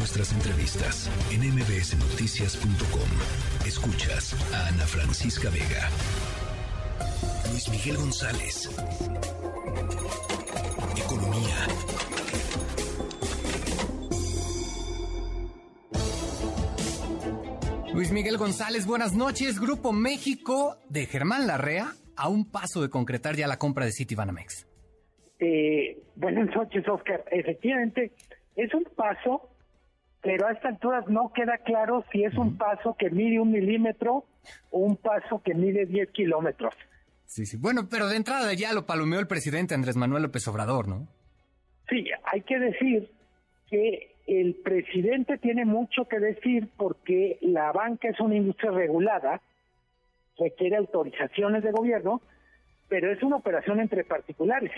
nuestras entrevistas en mbsnoticias.com. Escuchas a Ana Francisca Vega. Luis Miguel González. Economía. Luis Miguel González, buenas noches. Grupo México de Germán Larrea a un paso de concretar ya la compra de Citibanamex. Eh, buenas noches, Oscar. Efectivamente, es un paso, pero a estas alturas no queda claro si es un paso que mide un milímetro o un paso que mide 10 kilómetros. Sí, sí. Bueno, pero de entrada ya lo palomeó el presidente Andrés Manuel López Obrador, ¿no? Sí, hay que decir que el presidente tiene mucho que decir porque la banca es una industria regulada, requiere autorizaciones de gobierno, pero es una operación entre particulares.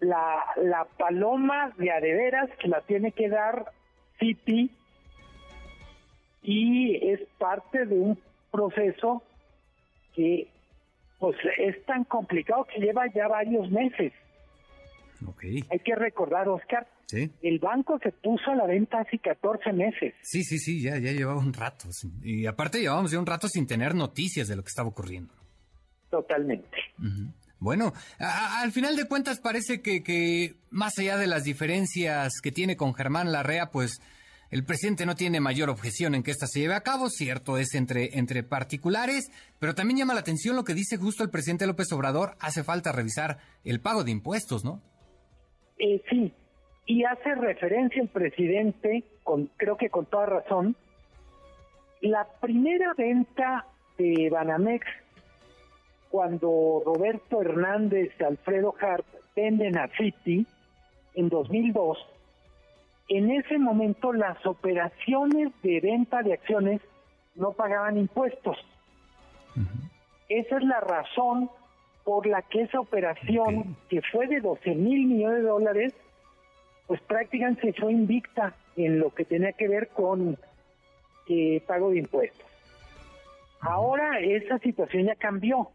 la, la paloma de adeveras que la tiene que dar Citi y es parte de un proceso que pues es tan complicado que lleva ya varios meses. Hay que recordar, Oscar, el banco se puso a la venta hace 14 meses. Sí, sí, sí, ya, ya llevaba un rato. Y aparte llevábamos ya un rato sin tener noticias de lo que estaba ocurriendo. Totalmente. Bueno, al final de cuentas parece que, que más allá de las diferencias que tiene con Germán Larrea, pues el presidente no tiene mayor objeción en que esta se lleve a cabo, cierto es entre, entre particulares, pero también llama la atención lo que dice justo el presidente López Obrador, hace falta revisar el pago de impuestos, ¿no? Eh, sí, y hace referencia el presidente, con, creo que con toda razón, la primera venta de Banamex, cuando Roberto Hernández y Alfredo Hart venden a Citi en 2002, en ese momento las operaciones de venta de acciones no pagaban impuestos. Esa es la razón por la que esa operación, que fue de 12 mil millones de dólares, pues prácticamente se fue invicta en lo que tenía que ver con eh, pago de impuestos. Ahora esa situación ya cambió.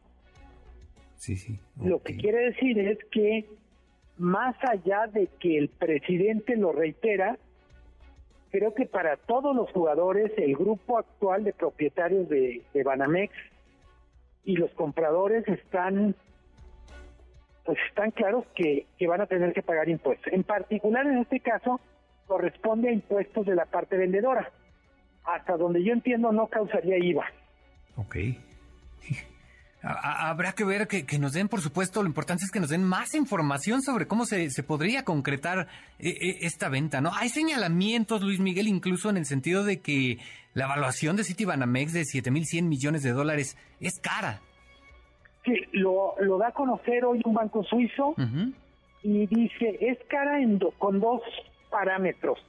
Sí, sí. Lo que quiere decir es que más allá de que el presidente lo reitera, creo que para todos los jugadores, el grupo actual de propietarios de, de Banamex y los compradores están pues están claros que, que van a tener que pagar impuestos. En particular, en este caso, corresponde a impuestos de la parte vendedora. Hasta donde yo entiendo, no causaría IVA. Ok. Habrá que ver que, nos den, por supuesto, lo importante es que nos den más información sobre cómo se, se podría concretar eh, eh, esta venta, ¿no? Hay señalamientos, Luis Miguel, incluso en el sentido de que la evaluación de Citibanamex de 7.100 millones de dólares es cara. Sí, lo, lo da a conocer hoy un banco suizo y dice, es cara en con dos parámetros.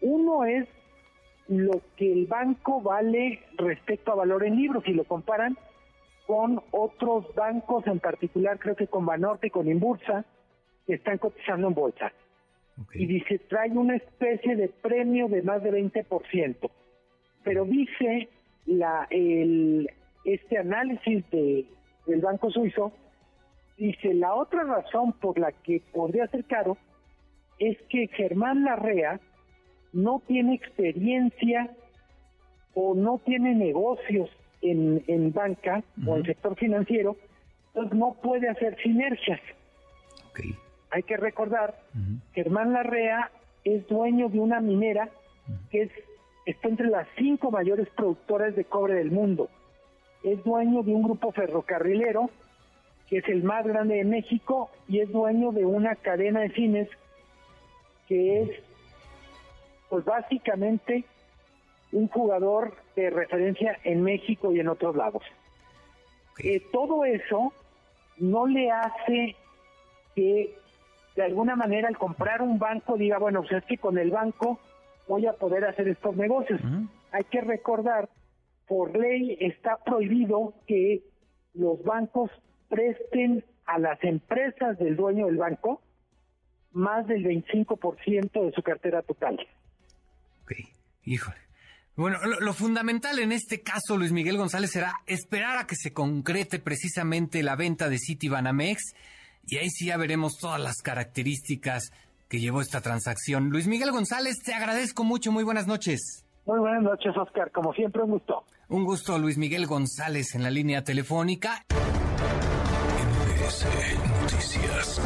Uno es lo que el banco vale respecto a valor en libros, si lo comparan con otros bancos, en particular creo que con Banorte y con Inbursa, que están cotizando en bolsa. Y dice, trae una especie de premio de más de 20%. Pero dice la el este análisis de, del Banco Suizo, dice, la otra razón por la que podría ser caro es que Germán Larrea no tiene experiencia o no tiene negocios en, banca o en sector financiero, entonces no puede hacer sinergias. Hay que recordar, que Germán Larrea es dueño de una minera que es, está entre las cinco mayores productoras de cobre del mundo. Es dueño de un grupo ferrocarrilero que es el más grande de México y es dueño de una cadena de cines que es, pues básicamente, un jugador de referencia en México y en otros lados. Eh, todo eso no le hace que de alguna manera al comprar un banco diga, bueno, pues es que con el banco voy a poder hacer estos negocios. Hay que recordar, por ley está prohibido que los bancos presten a las empresas del dueño del banco más del 25% de su cartera total. Ok, híjole. Bueno, lo, fundamental en este caso, Luis Miguel González, será esperar a que se concrete precisamente la venta de Citibanamex y ahí sí ya veremos todas las características que llevó esta transacción. Luis Miguel González, te agradezco mucho. Muy buenas noches. Muy buenas noches, Oscar. Como siempre, un gusto. Un gusto, Luis Miguel González, en la línea telefónica. MBS Noticias.